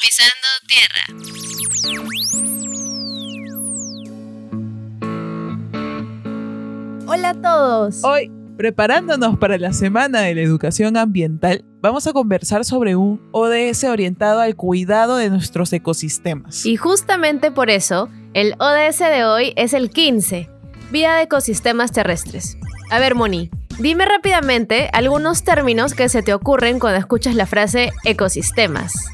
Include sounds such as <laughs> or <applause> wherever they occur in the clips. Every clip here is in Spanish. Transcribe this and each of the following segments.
Pisando tierra. Hola a todos. Hoy, preparándonos para la Semana de la Educación Ambiental, vamos a conversar sobre un ODS orientado al cuidado de nuestros ecosistemas. Y justamente por eso, el ODS de hoy es el 15, Vía de Ecosistemas Terrestres. A ver, Moni, dime rápidamente algunos términos que se te ocurren cuando escuchas la frase ecosistemas.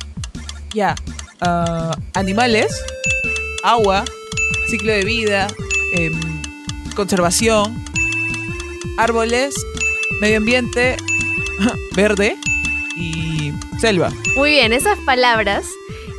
Ya, ah, animales, agua, ciclo de vida, em, conservación, árboles, medio ambiente, <laughs> verde y selva. Muy bien, esas palabras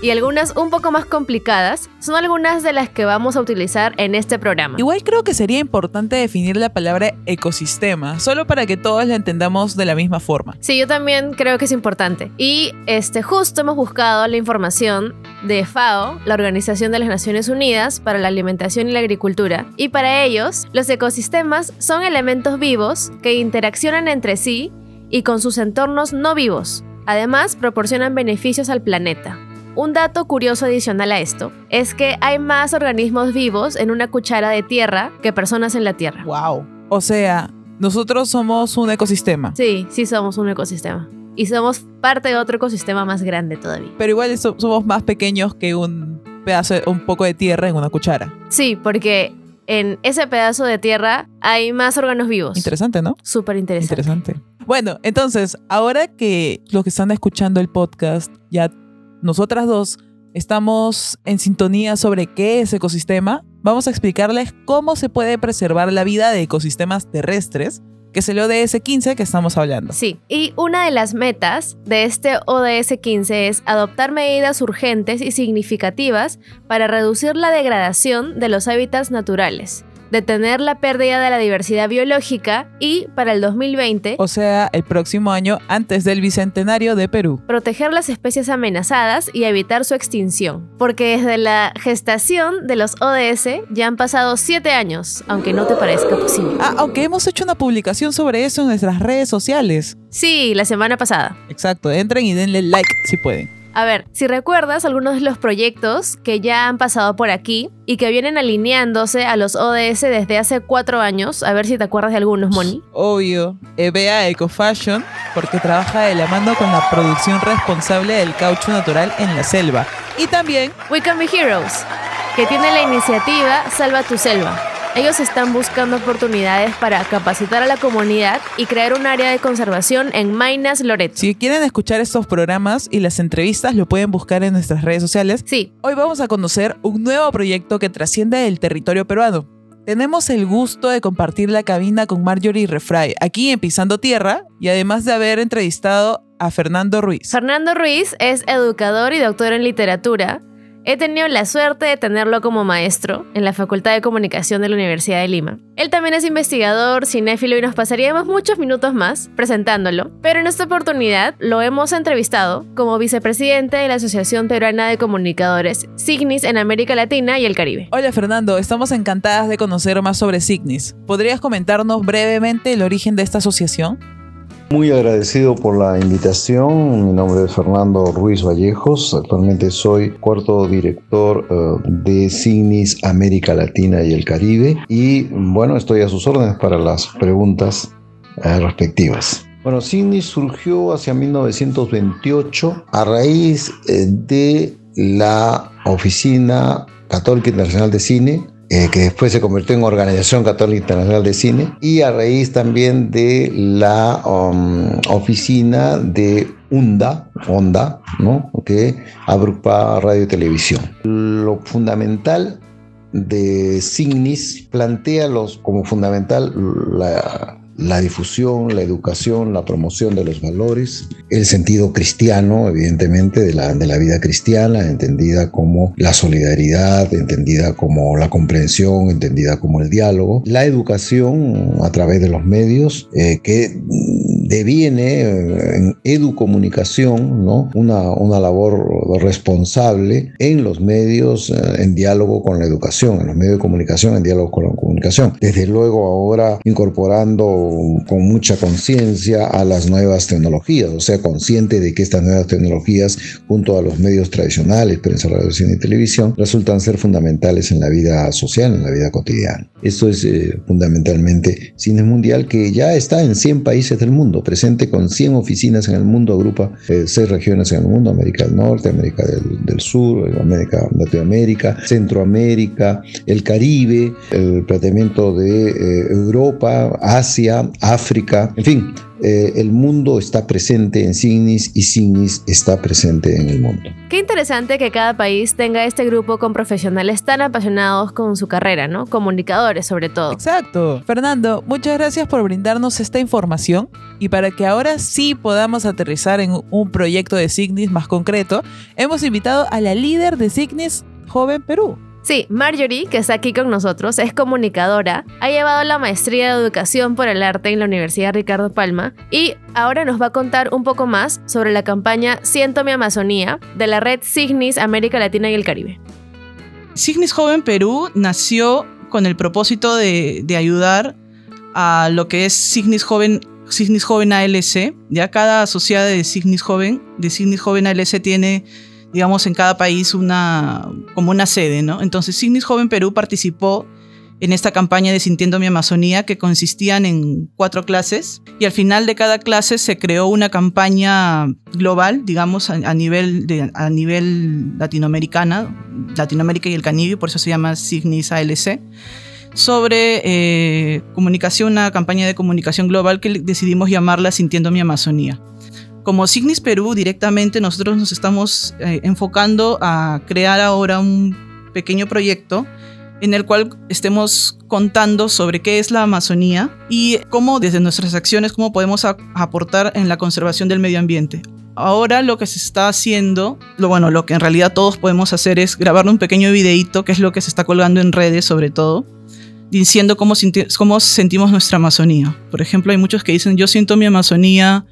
y algunas un poco más complicadas son algunas de las que vamos a utilizar en este programa. Igual creo que sería importante definir la palabra ecosistema, solo para que todos la entendamos de la misma forma. Sí, yo también creo que es importante. Y este justo hemos buscado la información de FAO, la Organización de las Naciones Unidas para la Alimentación y la Agricultura, y para ellos, los ecosistemas son elementos vivos que interaccionan entre sí y con sus entornos no vivos. Además, proporcionan beneficios al planeta. Un dato curioso adicional a esto es que hay más organismos vivos en una cuchara de tierra que personas en la Tierra. Wow. O sea, nosotros somos un ecosistema. Sí, sí somos un ecosistema. Y somos parte de otro ecosistema más grande todavía. Pero igual so- somos más pequeños que un pedazo, un poco de tierra en una cuchara. Sí, porque en ese pedazo de tierra hay más órganos vivos. Interesante, ¿no? Súper interesante. Interesante. Bueno, entonces, ahora que los que están escuchando el podcast, ya nosotras dos estamos en sintonía sobre qué es ecosistema, vamos a explicarles cómo se puede preservar la vida de ecosistemas terrestres, que es el ODS 15 que estamos hablando. Sí, y una de las metas de este ODS 15 es adoptar medidas urgentes y significativas para reducir la degradación de los hábitats naturales, detener la pérdida de la diversidad biológica y, para el 2020, O sea, el próximo año antes del Bicentenario de Perú. proteger las especies amenazadas y evitar su extinción. Porque desde la gestación de los ODS ya han pasado 7 años, aunque no te parezca posible. Ah, aunque hemos hecho una publicación sobre eso en nuestras redes sociales. Sí, la semana pasada. Exacto, entren y denle like si pueden. A ver, si recuerdas algunos de los proyectos que ya han pasado por aquí y que vienen alineándose a los ODS desde hace cuatro años, a ver si te acuerdas de algunos, Moni. Obvio, EBA Eco Fashion, porque trabaja de la mano con la producción responsable del caucho natural en la selva. Y también, We Can Be Heroes, que tiene la iniciativa Salva tu Selva. Ellos están buscando oportunidades para capacitar a la comunidad y crear un área de conservación en Mainas Loreto. si quieren escuchar estos programas y las entrevistas, lo pueden buscar en nuestras redes sociales. Sí, Hoy vamos a conocer un nuevo proyecto que trasciende el territorio peruano. Tenemos el gusto de compartir la cabina con Marjorie Refray, aquí en Pisando Tierra, y además de haber entrevistado a Fernando Ruiz. Fernando Ruiz es educador y doctor en literatura. He tenido la suerte de tenerlo como maestro en la Facultad de Comunicación de la Universidad de Lima. Él también es investigador, cinéfilo y nos pasaríamos muchos minutos más presentándolo, pero en esta oportunidad lo hemos entrevistado como vicepresidente de la Asociación Peruana de Comunicadores, Signis en América Latina y el Caribe. Hola Fernando, estamos encantadas de conocer más sobre Signis. ¿Podrías comentarnos brevemente el origen de esta asociación? Muy agradecido por la invitación. Mi nombre es Fernando Ruiz Vallejos. Actualmente soy cuarto director eh, de Signis América Latina y el Caribe. Y bueno, estoy a sus órdenes para las preguntas eh, respectivas. Bueno, Signis surgió hacia 1928 a raíz eh, de la Oficina Católica Internacional de Cine eh, que después se convirtió en Organización Católica Internacional de Cine, y a raíz también de la um, oficina de UNDA, ONDA, ¿no? que agrupa radio y televisión. Lo fundamental de Signis plantea los, como fundamental la, la difusión, la educación, la promoción de los valores, el sentido cristiano, evidentemente, de la, de la vida cristiana, entendida como la solidaridad, entendida como la comprensión, entendida como el diálogo, la educación a través de los medios, eh, que deviene eh, en educomunicación, ¿no? una, una labor responsable en los medios eh, en diálogo con la educación, en los medios de comunicación en diálogo con la comunicación. Desde luego ahora incorporando con mucha conciencia a las nuevas tecnologías, o sea, consciente de que estas nuevas tecnologías junto a los medios tradicionales, prensa, radio, cine y televisión, resultan ser fundamentales en la vida social, en la vida cotidiana. Esto es eh, fundamentalmente Cine Mundial que ya está en 100 países del mundo, presente con 100 oficinas en el mundo, agrupa eh, seis regiones en el mundo, América del Norte, América del, Sur, América, Latinoamérica, Centroamérica, el Caribe, el planteamiento de eh, Europa, Asia, África, en fin, eh, el mundo está presente en Signis y Signis está presente en el mundo. Qué interesante que cada país tenga este grupo con profesionales tan apasionados con su carrera, ¿no? Comunicadores sobre todo. Exacto. Fernando, muchas gracias por brindarnos esta información y para que ahora sí podamos aterrizar en un proyecto de Signis más concreto, hemos invitado a la líder de Signis Joven Perú. Sí, Marjorie, que está aquí con nosotros, es comunicadora, ha llevado la maestría de educación por el arte en la Universidad Ricardo Palma y ahora nos va a contar un poco más sobre la campaña Siento mi Amazonía de la red Signis América Latina y el Caribe. Signis Joven Perú nació con el propósito de, ayudar a lo que es Signis Joven Signis Joven ALC. Ya cada asociada de Signis Joven, de Signis Joven ALC tiene digamos, en cada país una, como una sede, ¿no? Entonces, Signis Joven Perú participó en esta campaña de Sintiendo mi Amazonía que consistían en cuatro clases y al final de cada clase se creó una campaña global, digamos, a, nivel, de, a nivel latinoamericana, Latinoamérica y el Caribe, por eso se llama Signis ALC, sobre eh, comunicación, una campaña de comunicación global que decidimos llamarla Sintiendo mi Amazonía. Como Signis Perú, directamente nosotros nos estamos eh, enfocando a crear ahora un pequeño proyecto en el cual estemos contando sobre qué es la Amazonía y cómo desde nuestras acciones, cómo podemos aportar en la conservación del medio ambiente. Ahora lo que se está haciendo, lo bueno, lo que en realidad todos podemos hacer es grabar un pequeño videíto, que es lo que se está colgando en redes sobre todo, diciendo cómo, cómo sentimos nuestra Amazonía. Por ejemplo, hay muchos que dicen, yo siento mi Amazonía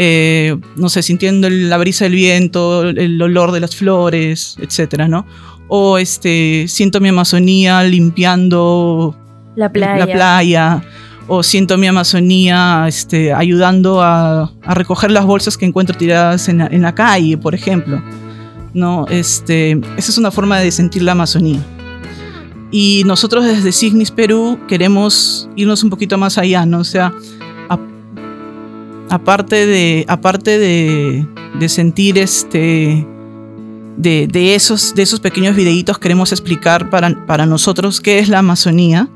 eh, no sé, sintiendo la brisa del viento, el olor de las flores, etcétera, ¿no? O este, siento mi Amazonía limpiando la playa. La playa o siento mi Amazonía este, ayudando a, recoger las bolsas que encuentro tiradas en la, calle, por ejemplo. ¿no? Este, esa es una forma de sentir la Amazonía. Y nosotros desde Signis Perú queremos irnos un poquito más allá, ¿no? O sea, aparte de, aparte de, sentir este, de, esos, de esos pequeños videitos, queremos explicar para, para nosotros qué es la Amazonía,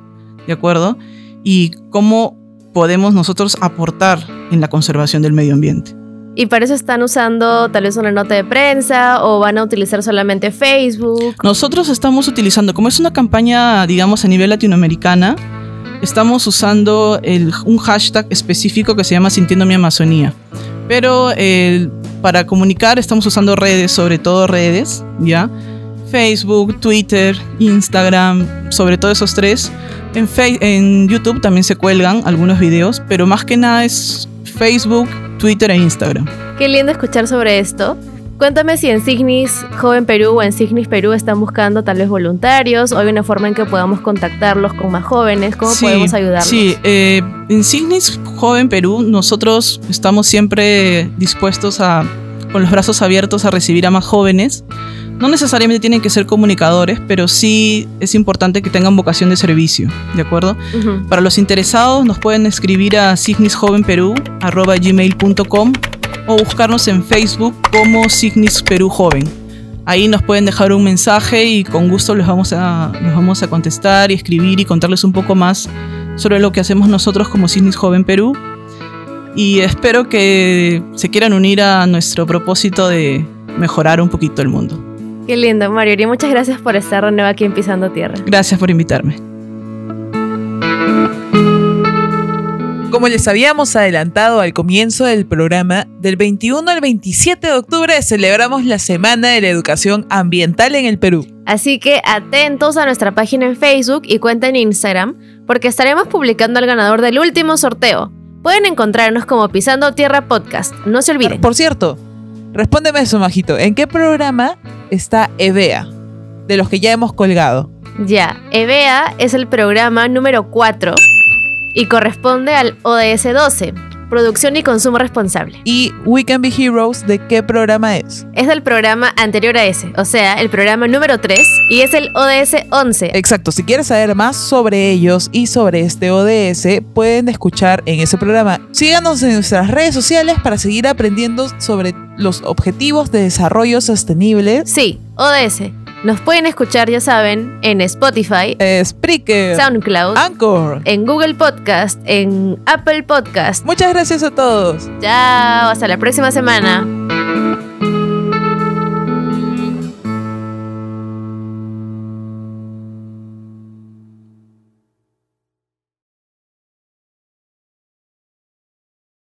¿de acuerdo? Y cómo podemos nosotros aportar en la conservación del medio ambiente. Y para eso están usando tal vez una nota de prensa o van a utilizar solamente Facebook. Nosotros estamos utilizando, como es una campaña, digamos, a nivel latinoamericana, estamos usando un hashtag específico que se llama Sintiendo mi Amazonía. Pero para comunicar estamos usando redes, sobre todo redes, ¿ya? Facebook, Twitter, Instagram, sobre todo esos tres. En, en YouTube también se cuelgan algunos videos, pero más que nada es Facebook, Twitter e Instagram. Qué lindo escuchar sobre esto. Cuéntame si en Signis Joven Perú o en Signis Perú están buscando tal vez voluntarios o hay una forma en que podamos contactarlos con más jóvenes, cómo podemos ayudarlos. Sí, eh, en Signis Joven Perú nosotros estamos siempre dispuestos a, con los brazos abiertos a recibir a más jóvenes. No necesariamente tienen que ser comunicadores, pero sí es importante que tengan vocación de servicio, ¿de acuerdo? Para los interesados nos pueden escribir a signisjovenperú.gmail.com o buscarnos en Facebook como Signis Perú Joven. Ahí nos pueden dejar un mensaje y con gusto les vamos a, les vamos a contestar y escribir y contarles un poco más sobre lo que hacemos nosotros como Signis Joven Perú. Y espero que se quieran unir a nuestro propósito de mejorar un poquito el mundo. Qué lindo, Mario. Y muchas gracias por estar de nuevo aquí en Pisando Tierra. Gracias por invitarme. Como les habíamos adelantado al comienzo del programa, del 21 al 27 de octubre celebramos la Semana de la Educación Ambiental en el Perú. Así que atentos a nuestra página en Facebook y cuenta en Instagram, porque estaremos publicando al ganador del último sorteo. Pueden encontrarnos como Pisando Tierra Podcast, no se olviden. Por cierto, Respóndeme eso, Majito. ¿En qué programa está EVEA? De los que ya hemos colgado. Ya, EVEA es el programa número 4 y corresponde al ODS 12, Producción y Consumo Responsable. ¿Y We Can Be Heroes de qué programa es? Es el programa anterior a ese, o sea, el programa número 3 y es el ODS 11. Exacto, si quieres saber más sobre ellos y sobre este ODS, pueden escuchar en ese programa. Síganos en nuestras redes sociales para seguir aprendiendo sobre los objetivos de desarrollo sostenible. Sí, ODS. Nos pueden escuchar, ya saben, en Spotify, eh, Spreaker, SoundCloud, Anchor. en Google Podcast, en Apple Podcast. Muchas gracias a todos. Chao, hasta la próxima semana.